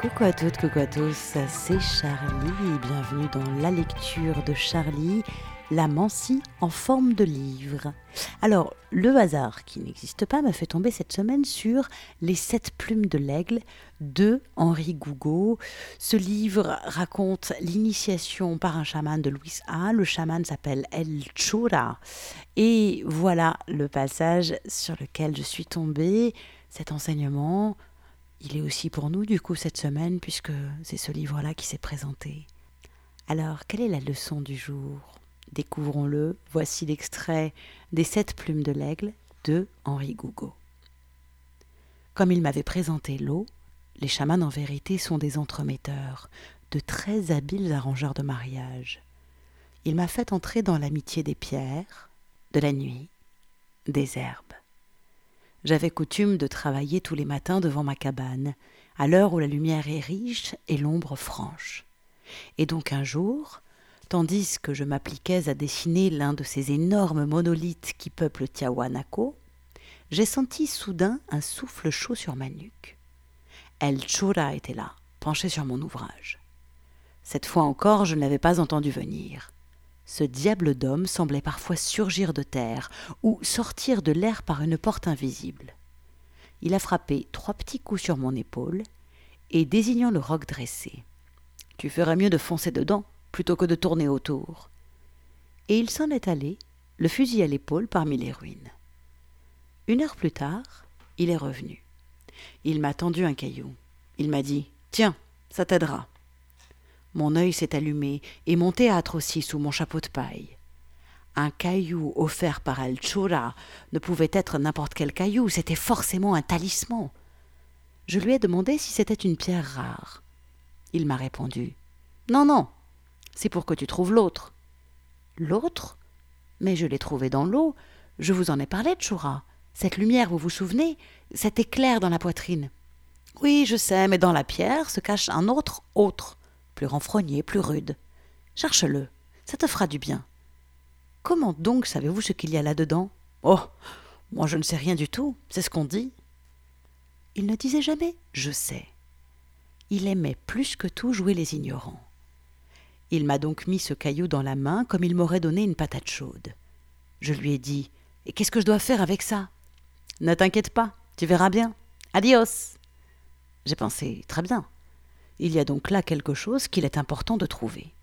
Coucou à toutes, coucou à tous, c'est Charlie et bienvenue dans la lecture de Charlie, la Mancie en forme de livre. Alors, le hasard qui n'existe pas m'a fait tomber cette semaine sur Les sept plumes de l'aigle de Henri Gougaud. Ce livre raconte l'initiation par un chaman de Louis A. Le chaman s'appelle El Chura. Et voilà le passage sur lequel je suis tombée. Cet enseignement il est aussi pour nous, du coup, cette semaine, puisque c'est ce livre-là qui s'est présenté. Alors, quelle est la leçon du jour? Découvrons-le. Voici l'extrait des Sept plumes de l'aigle de Henri Gougaud. Comme il m'avait présenté l'eau, les chamans en vérité sont des entremetteurs, de très habiles arrangeurs de mariage. Il m'a fait entrer dans l'amitié des pierres, de la nuit, des herbes. J'avais coutume de travailler tous les matins devant ma cabane, à l'heure où la lumière est riche et l'ombre franche. Et donc un jour, tandis que je m'appliquais à dessiner l'un de ces énormes monolithes qui peuplent Tiahuanaco, j'ai senti soudain un souffle chaud sur ma nuque. El Chura était là, penché sur mon ouvrage. Cette fois encore, je ne l'avais pas entendu venir. Ce diable d'homme semblait parfois surgir de terre ou sortir de l'air par une porte invisible. Il a frappé trois petits coups sur mon épaule et désignant le roc dressé. Tu ferais mieux de foncer dedans plutôt que de tourner autour. Et il s'en est allé, le fusil à l'épaule parmi les ruines. Une heure plus tard, il est revenu. Il m'a tendu un caillou. Il m'a dit Tiens, ça t'aidera. Mon œil s'est allumé, et mon théâtre aussi sous mon chapeau de paille. Un caillou offert par Alchura ne pouvait être n'importe quel caillou, c'était forcément un talisman. Je lui ai demandé si c'était une pierre rare. Il m'a répondu Non, non, c'est pour que tu trouves l'autre. L'autre? Mais je l'ai trouvé dans l'eau. Je vous en ai parlé, Chura. Cette lumière, vous vous souvenez? Cet éclair dans la poitrine. Oui, je sais, mais dans la pierre se cache un autre autre plus renfrogné, plus rude. Cherche-le, ça te fera du bien. Comment donc savez-vous ce qu'il y a là-dedans? Oh Moi je ne sais rien du tout, c'est ce qu'on dit. Il ne disait jamais Je sais. Il aimait plus que tout jouer les ignorants. Il m'a donc mis ce caillou dans la main comme il m'aurait donné une patate chaude. Je lui ai dit Et qu'est-ce que je dois faire avec ça Ne t'inquiète pas, tu verras bien. Adios J'ai pensé Très bien. Il y a donc là quelque chose qu'il est important de trouver.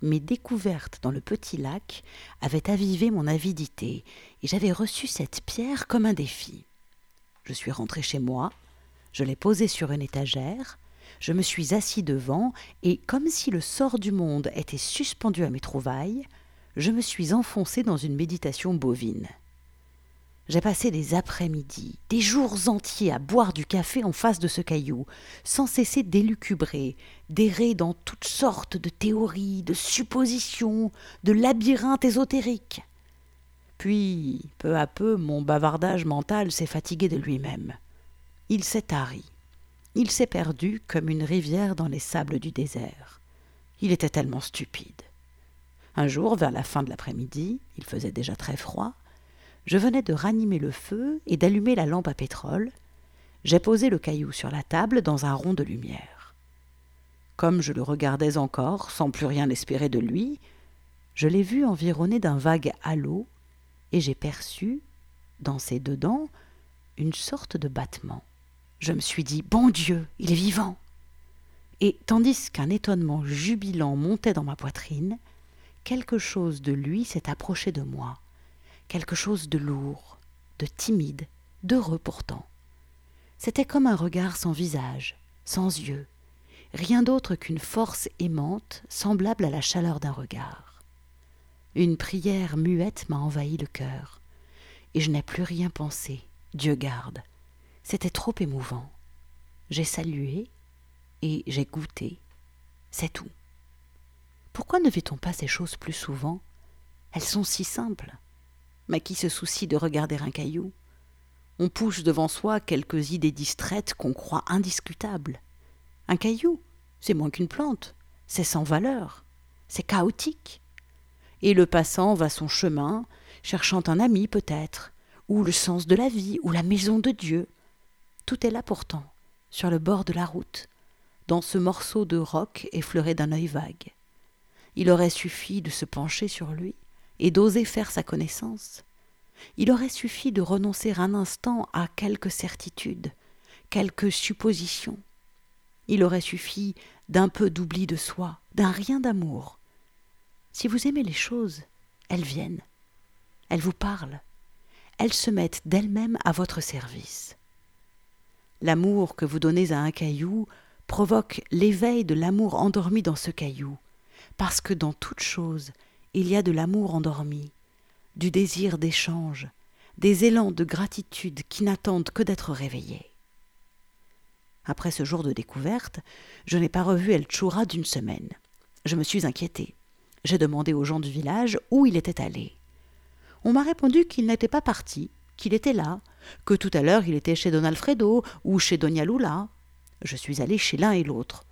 Mes découvertes dans le petit lac avaient avivé mon avidité, et j'avais reçu cette pierre comme un défi. Je suis rentré chez moi, je l'ai posée sur une étagère, je me suis assis devant, et comme si le sort du monde était suspendu à mes trouvailles, je me suis enfoncé dans une méditation bovine. J'ai passé des après-midi, des jours entiers à boire du café en face de ce caillou, sans cesser d'élucubrer, d'errer dans toutes sortes de théories, de suppositions, de labyrinthes ésotériques. Puis, peu à peu, mon bavardage mental s'est fatigué de lui-même. Il s'est tari. Il s'est perdu comme une rivière dans les sables du désert. Il était tellement stupide. Un jour, vers la fin de l'après-midi, il faisait déjà très froid, je venais de ranimer le feu et d'allumer la lampe à pétrole. J'ai posé le caillou sur la table dans un rond de lumière. Comme je le regardais encore, sans plus rien espérer de lui, je l'ai vu environné d'un vague halo, et j'ai perçu, dans ses deux dents, une sorte de battement. Je me suis dit Bon Dieu, il est vivant Et tandis qu'un étonnement jubilant montait dans ma poitrine, quelque chose de lui s'est approché de moi quelque chose de lourd, de timide, d'heureux pourtant. C'était comme un regard sans visage, sans yeux, rien d'autre qu'une force aimante semblable à la chaleur d'un regard. Une prière muette m'a envahi le cœur, et je n'ai plus rien pensé, Dieu garde. C'était trop émouvant. J'ai salué, et j'ai goûté. C'est tout. Pourquoi ne vit-on pas ces choses plus souvent? Elles sont si simples mais qui se soucie de regarder un caillou? On pousse devant soi quelques idées distraites qu'on croit indiscutables. Un caillou, c'est moins qu'une plante, c'est sans valeur, c'est chaotique. Et le passant va son chemin, cherchant un ami peut-être, ou le sens de la vie, ou la maison de Dieu. Tout est là pourtant, sur le bord de la route, dans ce morceau de roc effleuré d'un œil vague. Il aurait suffi de se pencher sur lui et d'oser faire sa connaissance. Il aurait suffi de renoncer un instant à quelque certitude, quelque supposition. Il aurait suffi d'un peu d'oubli de soi, d'un rien d'amour. Si vous aimez les choses, elles viennent, elles vous parlent, elles se mettent d'elles-mêmes à votre service. L'amour que vous donnez à un caillou provoque l'éveil de l'amour endormi dans ce caillou, parce que dans toute chose, il y a de l'amour endormi, du désir d'échange, des élans de gratitude qui n'attendent que d'être réveillés. Après ce jour de découverte, je n'ai pas revu El Choura d'une semaine. Je me suis inquiétée. J'ai demandé aux gens du village où il était allé. On m'a répondu qu'il n'était pas parti, qu'il était là, que tout à l'heure il était chez Don Alfredo ou chez Doña Lula. Je suis allée chez l'un et l'autre.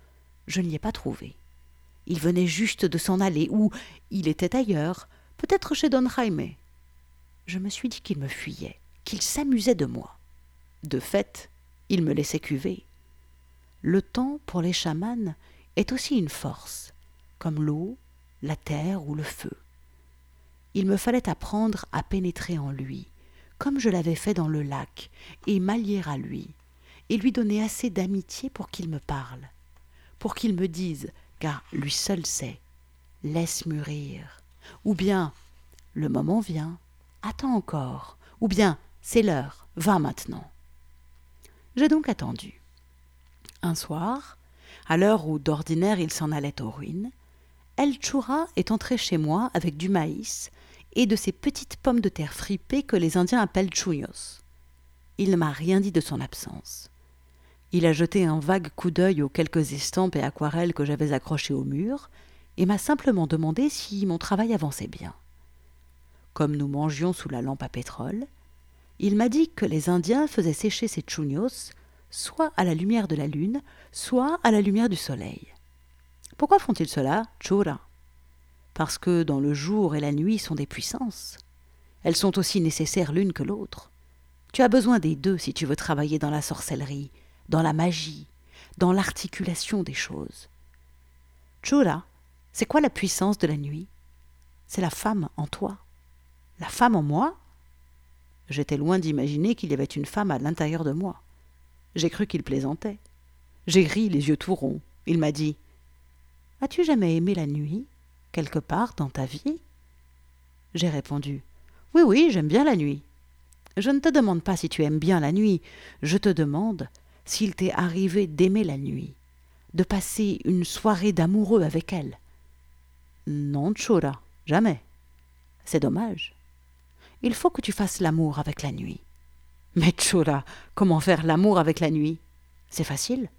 Je ne l'y ai pas trouvé. Il venait juste de s'en aller, ou il était ailleurs, peut-être chez Don Jaime. Je me suis dit qu'il me fuyait, qu'il s'amusait de moi. De fait, il me laissait cuver. Le temps, pour les chamans, est aussi une force, comme l'eau, la terre ou le feu. Il me fallait apprendre à pénétrer en lui, comme je l'avais fait dans le lac, et m'allier à lui, et lui donner assez d'amitié pour qu'il me parle, pour qu'il me dise, car lui seul sait, laisse mûrir, ou bien le moment vient, attends encore, ou bien c'est l'heure, va maintenant. J'ai donc attendu. Un soir, à l'heure où d'ordinaire il s'en allait aux ruines, El Choura est entré chez moi avec du maïs et de ces petites pommes de terre fripées que les Indiens appellent chuyos. Il ne m'a rien dit de son absence. Il a jeté un vague coup d'œil aux quelques estampes et aquarelles que j'avais accrochées au mur, et m'a simplement demandé si mon travail avançait bien. Comme nous mangions sous la lampe à pétrole, il m'a dit que les Indiens faisaient sécher ces chunios soit à la lumière de la lune, soit à la lumière du soleil. Pourquoi font-ils cela, chura? Parce que dans le jour et la nuit sont des puissances. Elles sont aussi nécessaires l'une que l'autre. Tu as besoin des deux si tu veux travailler dans la sorcellerie, dans la magie, dans l'articulation des choses. Chura, c'est quoi la puissance de la nuit? C'est la femme en toi. La femme en moi? J'étais loin d'imaginer qu'il y avait une femme à l'intérieur de moi. J'ai cru qu'il plaisantait. J'ai ri les yeux tout ronds. Il m'a dit As-tu jamais aimé la nuit, quelque part dans ta vie J'ai répondu Oui, oui, j'aime bien la nuit. Je ne te demande pas si tu aimes bien la nuit, je te demande s'il t'est arrivé d'aimer la nuit, de passer une soirée d'amoureux avec elle. Non, Chura, jamais. C'est dommage. Il faut que tu fasses l'amour avec la nuit. Mais Chura, comment faire l'amour avec la nuit? C'est facile.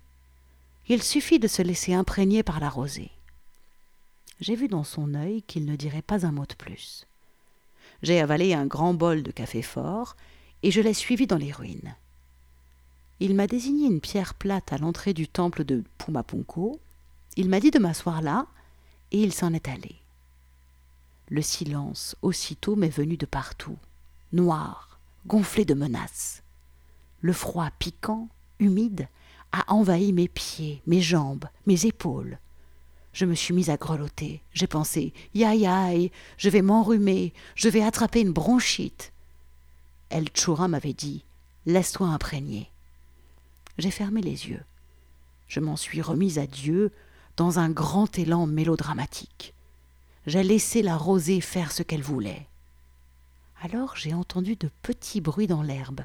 Il suffit de se laisser imprégner par la rosée. J'ai vu dans son œil qu'il ne dirait pas un mot de plus. J'ai avalé un grand bol de café fort et je l'ai suivi dans les ruines. Il m'a désigné une pierre plate à l'entrée du temple de Pumapunko. Il m'a dit de m'asseoir là, et il s'en est allé. Le silence aussitôt m'est venu de partout, noir, gonflé de menaces. Le froid piquant, humide, a envahi mes pieds, mes jambes, mes épaules. Je me suis mise à grelotter. J'ai pensé Yaï aïe, je vais m'enrhumer, je vais attraper une bronchite. El Choura m'avait dit Laisse-toi imprégner. J'ai fermé les yeux. Je m'en suis remise à Dieu dans un grand élan mélodramatique. J'ai laissé la rosée faire ce qu'elle voulait. Alors j'ai entendu de petits bruits dans l'herbe,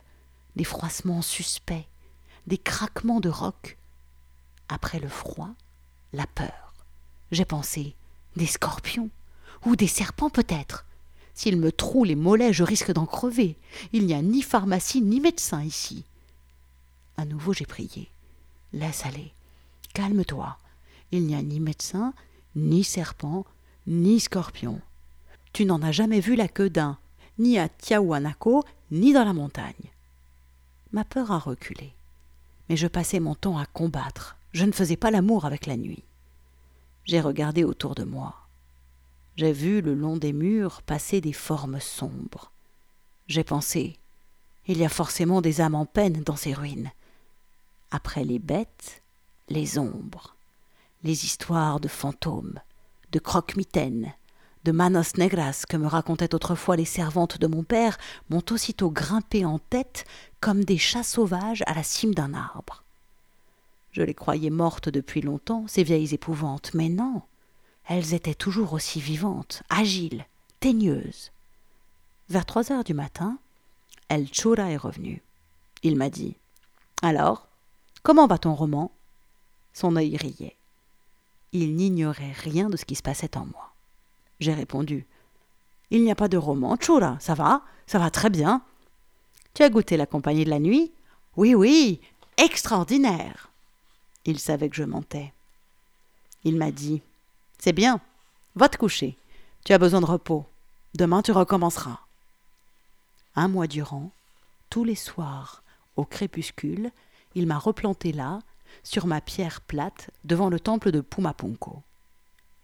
des froissements suspects, des craquements de rocs. Après le froid, la peur. J'ai pensé des scorpions ou des serpents peut-être. S'ils me trouent les mollets, je risque d'en crever. Il n'y a ni pharmacie ni médecin ici. À nouveau j'ai prié. Laisse aller. Calme-toi. Il n'y a ni médecin, ni serpent, ni scorpion. Tu n'en as jamais vu la queue d'un, ni à Tiahuanaco, ni dans la montagne. Ma peur a reculé. Mais je passais mon temps à combattre. Je ne faisais pas l'amour avec la nuit. J'ai regardé autour de moi. J'ai vu le long des murs passer des formes sombres. J'ai pensé il y a forcément des âmes en peine dans ces ruines. Après les bêtes, les ombres, les histoires de fantômes, de croque-mitaines, de manos negras que me racontaient autrefois les servantes de mon père m'ont aussitôt grimpé en tête comme des chats sauvages à la cime d'un arbre. Je les croyais mortes depuis longtemps, ces vieilles épouvantes, mais non, elles étaient toujours aussi vivantes, agiles, teigneuses. Vers trois heures du matin, El Chura est revenu. Il m'a dit Alors, comment va ton roman? Son œil riait. Il n'ignorait rien de ce qui se passait en moi. J'ai répondu Il n'y a pas de roman, Chura, ça va? Ça va très bien. Tu as goûté la compagnie de la nuit? Oui, oui, extraordinaire. Il savait que je mentais. Il m'a dit C'est bien, va te coucher. Tu as besoin de repos. Demain tu recommenceras. Un mois durant, tous les soirs, au crépuscule, il m'a replanté là, sur ma pierre plate, devant le temple de Pumapunko.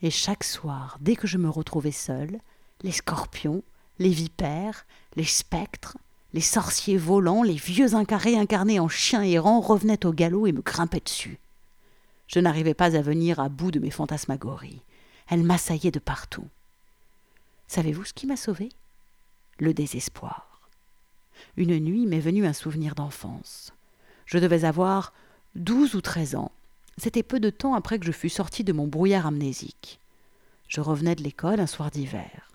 Et chaque soir, dès que je me retrouvais seul, les scorpions, les vipères, les spectres, les sorciers volants, les vieux incarés incarnés en chiens errants revenaient au galop et me grimpaient dessus. Je n'arrivais pas à venir à bout de mes fantasmagories. Elles m'assaillaient de partout. Savez-vous ce qui m'a sauvé Le désespoir. Une nuit m'est venu un souvenir d'enfance. Je devais avoir douze ou treize ans. C'était peu de temps après que je fus sorti de mon brouillard amnésique. Je revenais de l'école un soir d'hiver.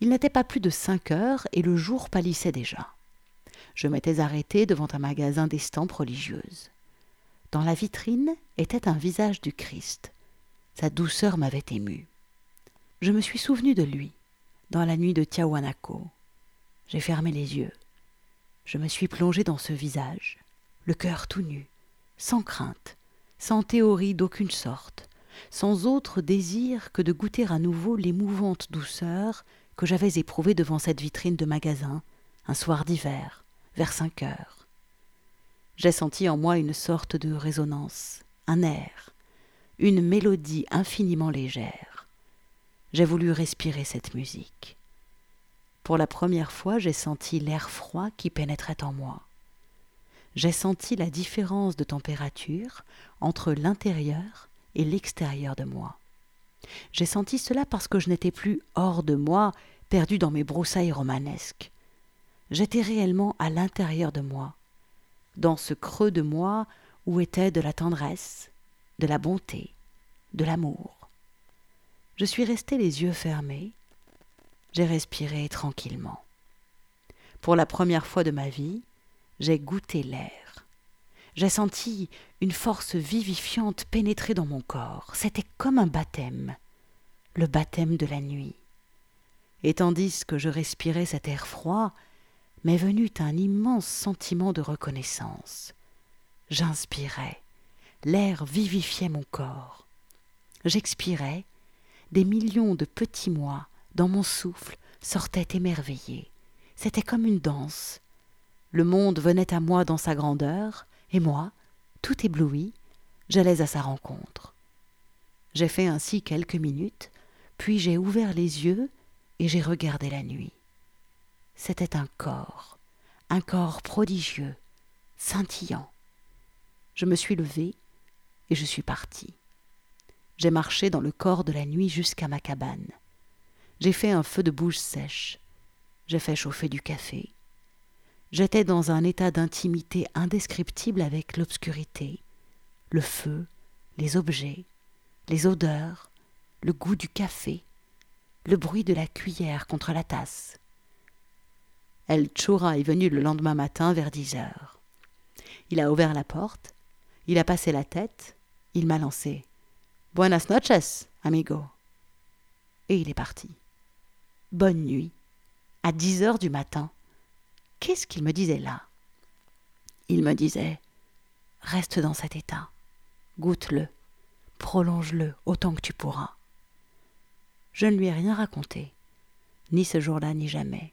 Il n'était pas plus de cinq heures et le jour pâlissait déjà. Je m'étais arrêté devant un magasin d'estampes religieuses. Dans la vitrine était un visage du Christ. Sa douceur m'avait ému. Je me suis souvenu de lui, dans la nuit de Tiahuanaco. J'ai fermé les yeux. Je me suis plongé dans ce visage, le cœur tout nu, sans crainte, sans théorie d'aucune sorte, sans autre désir que de goûter à nouveau l'émouvante douceur que j'avais éprouvée devant cette vitrine de magasin, un soir d'hiver, vers cinq heures. J'ai senti en moi une sorte de résonance, un air, une mélodie infiniment légère. J'ai voulu respirer cette musique. Pour la première fois, j'ai senti l'air froid qui pénétrait en moi. J'ai senti la différence de température entre l'intérieur et l'extérieur de moi. J'ai senti cela parce que je n'étais plus hors de moi, perdu dans mes broussailles romanesques. J'étais réellement à l'intérieur de moi, dans ce creux de moi où était de la tendresse, de la bonté, de l'amour. Je suis resté les yeux fermés, j'ai respiré tranquillement. Pour la première fois de ma vie, j'ai goûté l'air. J'ai senti une force vivifiante pénétrer dans mon corps. C'était comme un baptême, le baptême de la nuit. Et tandis que je respirais cet air froid, m'est venu un immense sentiment de reconnaissance. J'inspirais, l'air vivifiait mon corps. J'expirais, des millions de petits mois dans mon souffle sortaient émerveillés. C'était comme une danse. Le monde venait à moi dans sa grandeur, et moi, tout ébloui, j'allais à sa rencontre. J'ai fait ainsi quelques minutes, puis j'ai ouvert les yeux et j'ai regardé la nuit. C'était un corps, un corps prodigieux, scintillant. Je me suis levé et je suis parti. J'ai marché dans le corps de la nuit jusqu'à ma cabane. J'ai fait un feu de bouche sèche. J'ai fait chauffer du café. J'étais dans un état d'intimité indescriptible avec l'obscurité, le feu, les objets, les odeurs, le goût du café, le bruit de la cuillère contre la tasse. El Chura est venu le lendemain matin vers dix heures. Il a ouvert la porte, il a passé la tête, il m'a lancé Buenas noches, amigo. Et il est parti. Bonne nuit. À dix heures du matin. Qu'est-ce qu'il me disait là? Il me disait Reste dans cet état. Goûte-le. Prolonge-le autant que tu pourras. Je ne lui ai rien raconté, ni ce jour-là, ni jamais.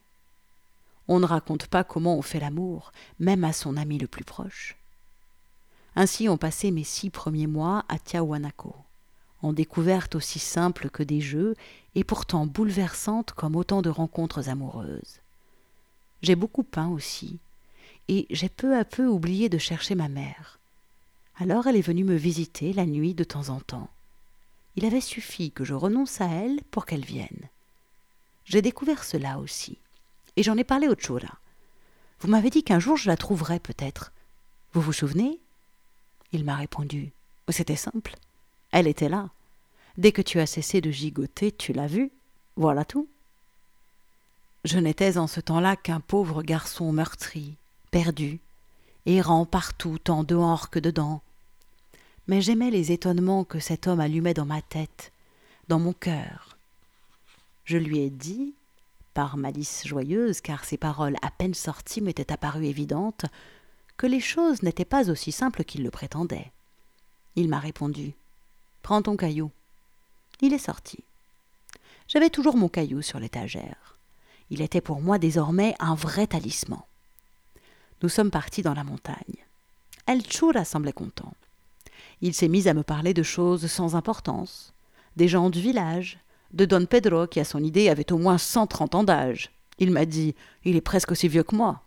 On ne raconte pas comment on fait l'amour, même à son ami le plus proche. Ainsi ont passé mes six premiers mois à Tiahuanaco, en découverte aussi simple que des jeux, et pourtant bouleversante comme autant de rencontres amoureuses. J'ai beaucoup peint aussi, et j'ai peu à peu oublié de chercher ma mère. Alors elle est venue me visiter la nuit de temps en temps. Il avait suffi que je renonce à elle pour qu'elle vienne. J'ai découvert cela aussi, et j'en ai parlé au Chura. Vous m'avez dit qu'un jour je la trouverais peut-être. Vous vous souvenez? Il m'a répondu. C'était simple. Elle était là. Dès que tu as cessé de gigoter, tu l'as vue. Voilà tout. Je n'étais en ce temps-là qu'un pauvre garçon meurtri, perdu, errant partout, tant dehors que dedans. Mais j'aimais les étonnements que cet homme allumait dans ma tête, dans mon cœur. Je lui ai dit, par malice joyeuse, car ses paroles à peine sorties m'étaient apparues évidentes, que les choses n'étaient pas aussi simples qu'il le prétendait. Il m'a répondu. Prends ton caillou. Il est sorti. J'avais toujours mon caillou sur l'étagère. Il était pour moi désormais un vrai talisman. Nous sommes partis dans la montagne. El Chura semblait content. Il s'est mis à me parler de choses sans importance, des gens du village, de Don Pedro qui à son idée avait au moins cent trente ans d'âge. Il m'a dit Il est presque aussi vieux que moi.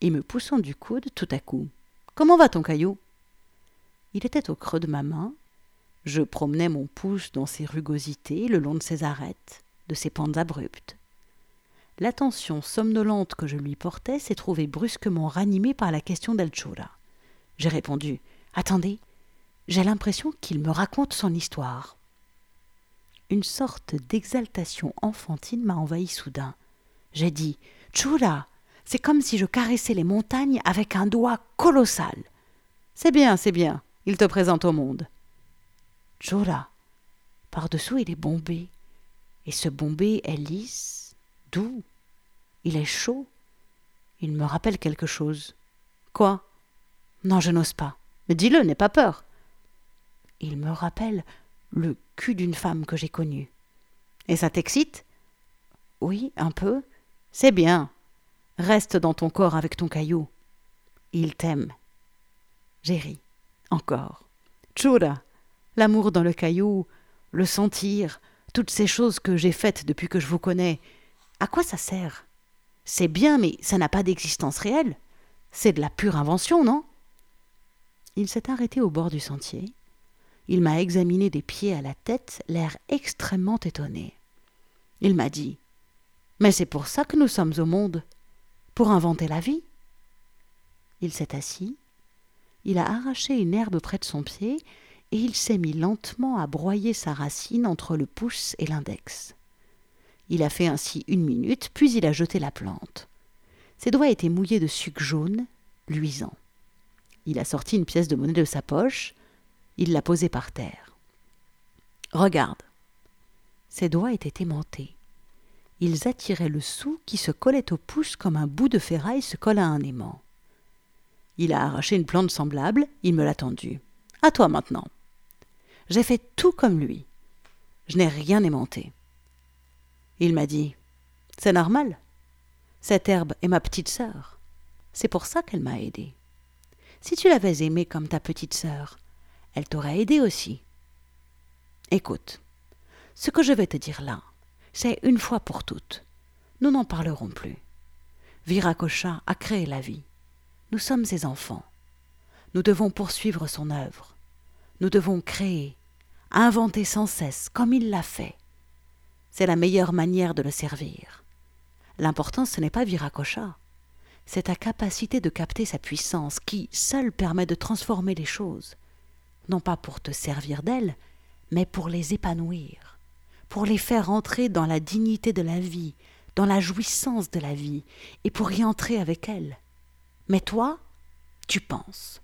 Et me poussant du coude tout à coup. Comment va ton caillou? Il était au creux de ma main. Je promenais mon pouce dans ses rugosités, le long de ses arêtes, de ses pentes abruptes. L'attention somnolente que je lui portais s'est trouvée brusquement ranimée par la question d'Elchura. J'ai répondu Attendez, j'ai l'impression qu'il me raconte son histoire. Une sorte d'exaltation enfantine m'a envahi soudain. J'ai dit Chura, c'est comme si je caressais les montagnes avec un doigt colossal. C'est bien, c'est bien, il te présente au monde. Chura, par-dessous il est bombé, et ce bombé est lisse, doux, il est chaud. Il me rappelle quelque chose. Quoi? Non, je n'ose pas. Mais dis-le, n'aie pas peur. Il me rappelle le cul d'une femme que j'ai connue. Et ça t'excite? Oui, un peu. C'est bien. Reste dans ton corps avec ton caillou. Il t'aime. J'ai ri. Encore. Chura, l'amour dans le caillou, le sentir, toutes ces choses que j'ai faites depuis que je vous connais, à quoi ça sert? C'est bien, mais ça n'a pas d'existence réelle. C'est de la pure invention, non? Il s'est arrêté au bord du sentier. Il m'a examiné des pieds à la tête, l'air extrêmement étonné. Il m'a dit Mais c'est pour ça que nous sommes au monde, pour inventer la vie. Il s'est assis, il a arraché une herbe près de son pied, et il s'est mis lentement à broyer sa racine entre le pouce et l'index. Il a fait ainsi une minute, puis il a jeté la plante. Ses doigts étaient mouillés de sucre jaune, luisant. Il a sorti une pièce de monnaie de sa poche, il l'a posée par terre. Regarde. Ses doigts étaient aimantés. Ils attiraient le sou qui se collait au pouce comme un bout de ferraille se colle à un aimant. Il a arraché une plante semblable, il me l'a tendue. À toi maintenant. J'ai fait tout comme lui. Je n'ai rien aimanté. Il m'a dit C'est normal. Cette herbe est ma petite sœur. C'est pour ça qu'elle m'a aidé. Si tu l'avais aimée comme ta petite sœur, elle t'aurait aidé aussi. Écoute, ce que je vais te dire là, c'est une fois pour toutes. Nous n'en parlerons plus. Viracocha a créé la vie. Nous sommes ses enfants. Nous devons poursuivre son œuvre. Nous devons créer, inventer sans cesse, comme il l'a fait. C'est la meilleure manière de le servir. L'important, ce n'est pas Viracocha. C'est ta capacité de capter sa puissance qui, seule, permet de transformer les choses. Non pas pour te servir d'elle, mais pour les épanouir, pour les faire entrer dans la dignité de la vie, dans la jouissance de la vie, et pour y entrer avec elle. Mais toi, tu penses.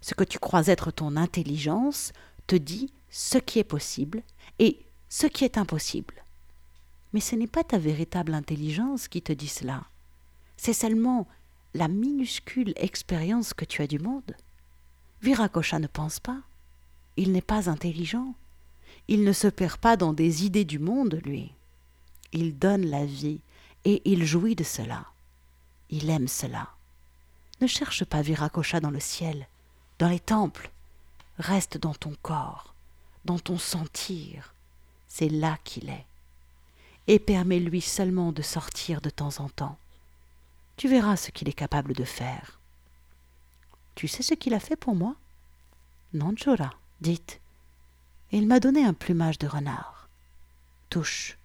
Ce que tu crois être ton intelligence te dit ce qui est possible et ce qui est impossible. Mais ce n'est pas ta véritable intelligence qui te dit cela. C'est seulement la minuscule expérience que tu as du monde. Viracocha ne pense pas. Il n'est pas intelligent. Il ne se perd pas dans des idées du monde, lui. Il donne la vie et il jouit de cela. Il aime cela. Ne cherche pas Viracocha dans le ciel, dans les temples. Reste dans ton corps, dans ton sentir. C'est là qu'il est et permets-lui seulement de sortir de temps en temps. Tu verras ce qu'il est capable de faire. Tu sais ce qu'il a fait pour moi? Non, Chora, dites. Il m'a donné un plumage de renard. Touche.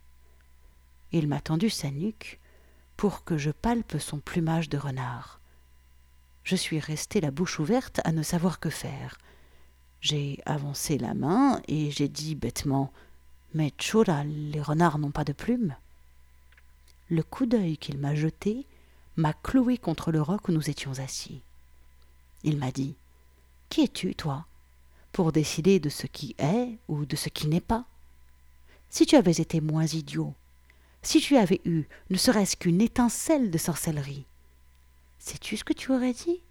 Il m'a tendu sa nuque pour que je palpe son plumage de renard. Je suis restée la bouche ouverte à ne savoir que faire. J'ai avancé la main et j'ai dit bêtement Mais Chora, les renards n'ont pas de plumes. Le coup d'œil qu'il m'a jeté m'a cloué contre le roc où nous étions assis. Il m'a dit Qui es-tu, toi pour décider de ce qui est ou de ce qui n'est pas? Si tu avais été moins idiot, si tu avais eu ne serait-ce qu'une étincelle de sorcellerie, sais-tu ce que tu aurais dit?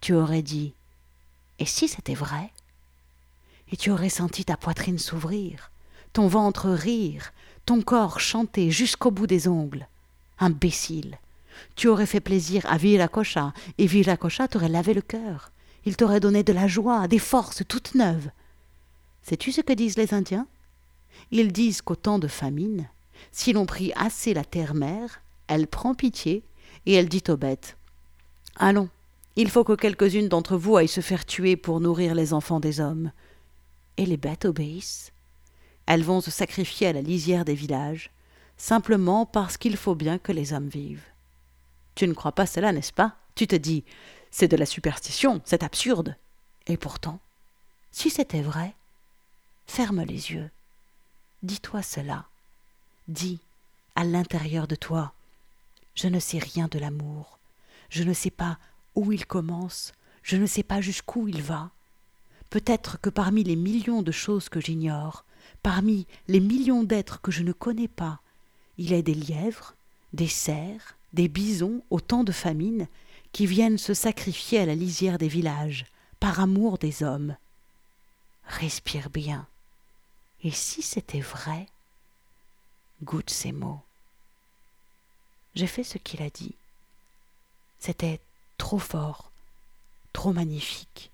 Tu aurais dit Et si c'était vrai? Et tu aurais senti ta poitrine s'ouvrir, ton ventre rire, ton corps chanter jusqu'au bout des ongles. Imbécile Tu aurais fait plaisir à Viracocha, et Viracocha t'aurait lavé le cœur. Il t'aurait donné de la joie, des forces toutes neuves. Sais-tu ce que disent les Indiens? Ils disent qu'au temps de famine, si l'on prie assez la terre-mère, elle prend pitié et elle dit aux bêtes Allons, il faut que quelques-unes d'entre vous aillent se faire tuer pour nourrir les enfants des hommes. Et les bêtes obéissent. Elles vont se sacrifier à la lisière des villages, simplement parce qu'il faut bien que les hommes vivent. Tu ne crois pas cela, n'est-ce pas? Tu te dis c'est de la superstition, c'est absurde. Et pourtant, si c'était vrai, ferme les yeux. Dis-toi cela. Dis, à l'intérieur de toi, je ne sais rien de l'amour. Je ne sais pas où il commence, je ne sais pas jusqu'où il va. Peut-être que parmi les millions de choses que j'ignore, parmi les millions d'êtres que je ne connais pas, il est des lièvres, des cerfs, des bisons au temps de famine, qui viennent se sacrifier à la lisière des villages, par amour des hommes. Respire bien. Et si c'était vrai? Goûte ces mots. J'ai fait ce qu'il a dit. C'était trop fort, trop magnifique,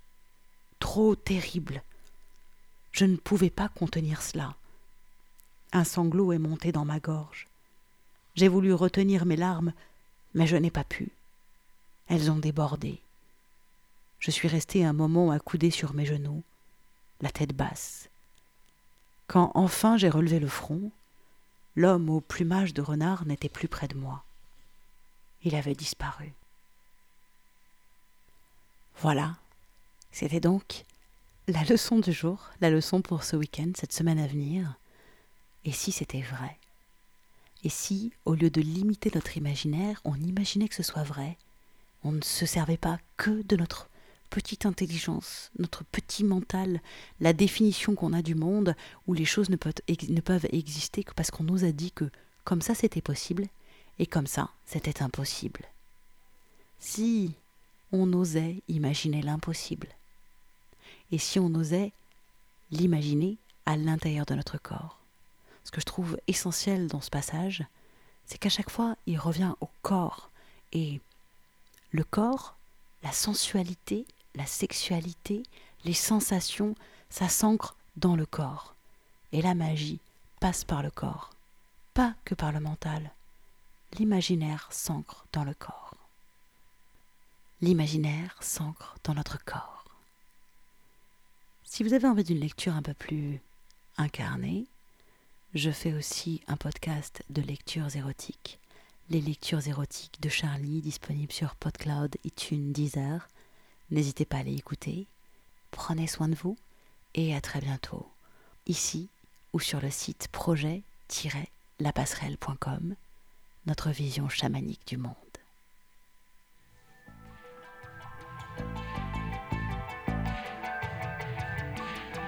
trop terrible. Je ne pouvais pas contenir cela. Un sanglot est monté dans ma gorge. J'ai voulu retenir mes larmes, mais je n'ai pas pu. Elles ont débordé. Je suis resté un moment accoudé sur mes genoux, la tête basse. Quand enfin j'ai relevé le front, l'homme au plumage de renard n'était plus près de moi. Il avait disparu. Voilà, c'était donc la leçon du jour, la leçon pour ce week-end, cette semaine à venir. Et si c'était vrai? Et si, au lieu de limiter notre imaginaire, on imaginait que ce soit vrai? On ne se servait pas que de notre petite intelligence, notre petit mental, la définition qu'on a du monde, où les choses ne peuvent, exister que parce qu'on nous a dit que comme ça c'était possible, et comme ça c'était impossible. Si on osait imaginer l'impossible, et si on osait l'imaginer à l'intérieur de notre corps. Ce que je trouve essentiel dans ce passage, c'est qu'à chaque fois, il revient au corps et le corps, la sensualité, la sexualité, les sensations, ça s'ancre dans le corps. Et la magie passe par le corps, pas que par le mental. L'imaginaire s'ancre dans le corps. L'imaginaire s'ancre dans notre corps. Si vous avez envie d'une lecture un peu plus incarnée, je fais aussi un podcast de lectures érotiques les lectures érotiques de Charlie disponibles sur PodCloud, iTunes, Deezer. N'hésitez pas à les écouter. Prenez soin de vous et à très bientôt, ici ou sur le site projet-lapasserelle.com, notre vision chamanique du monde.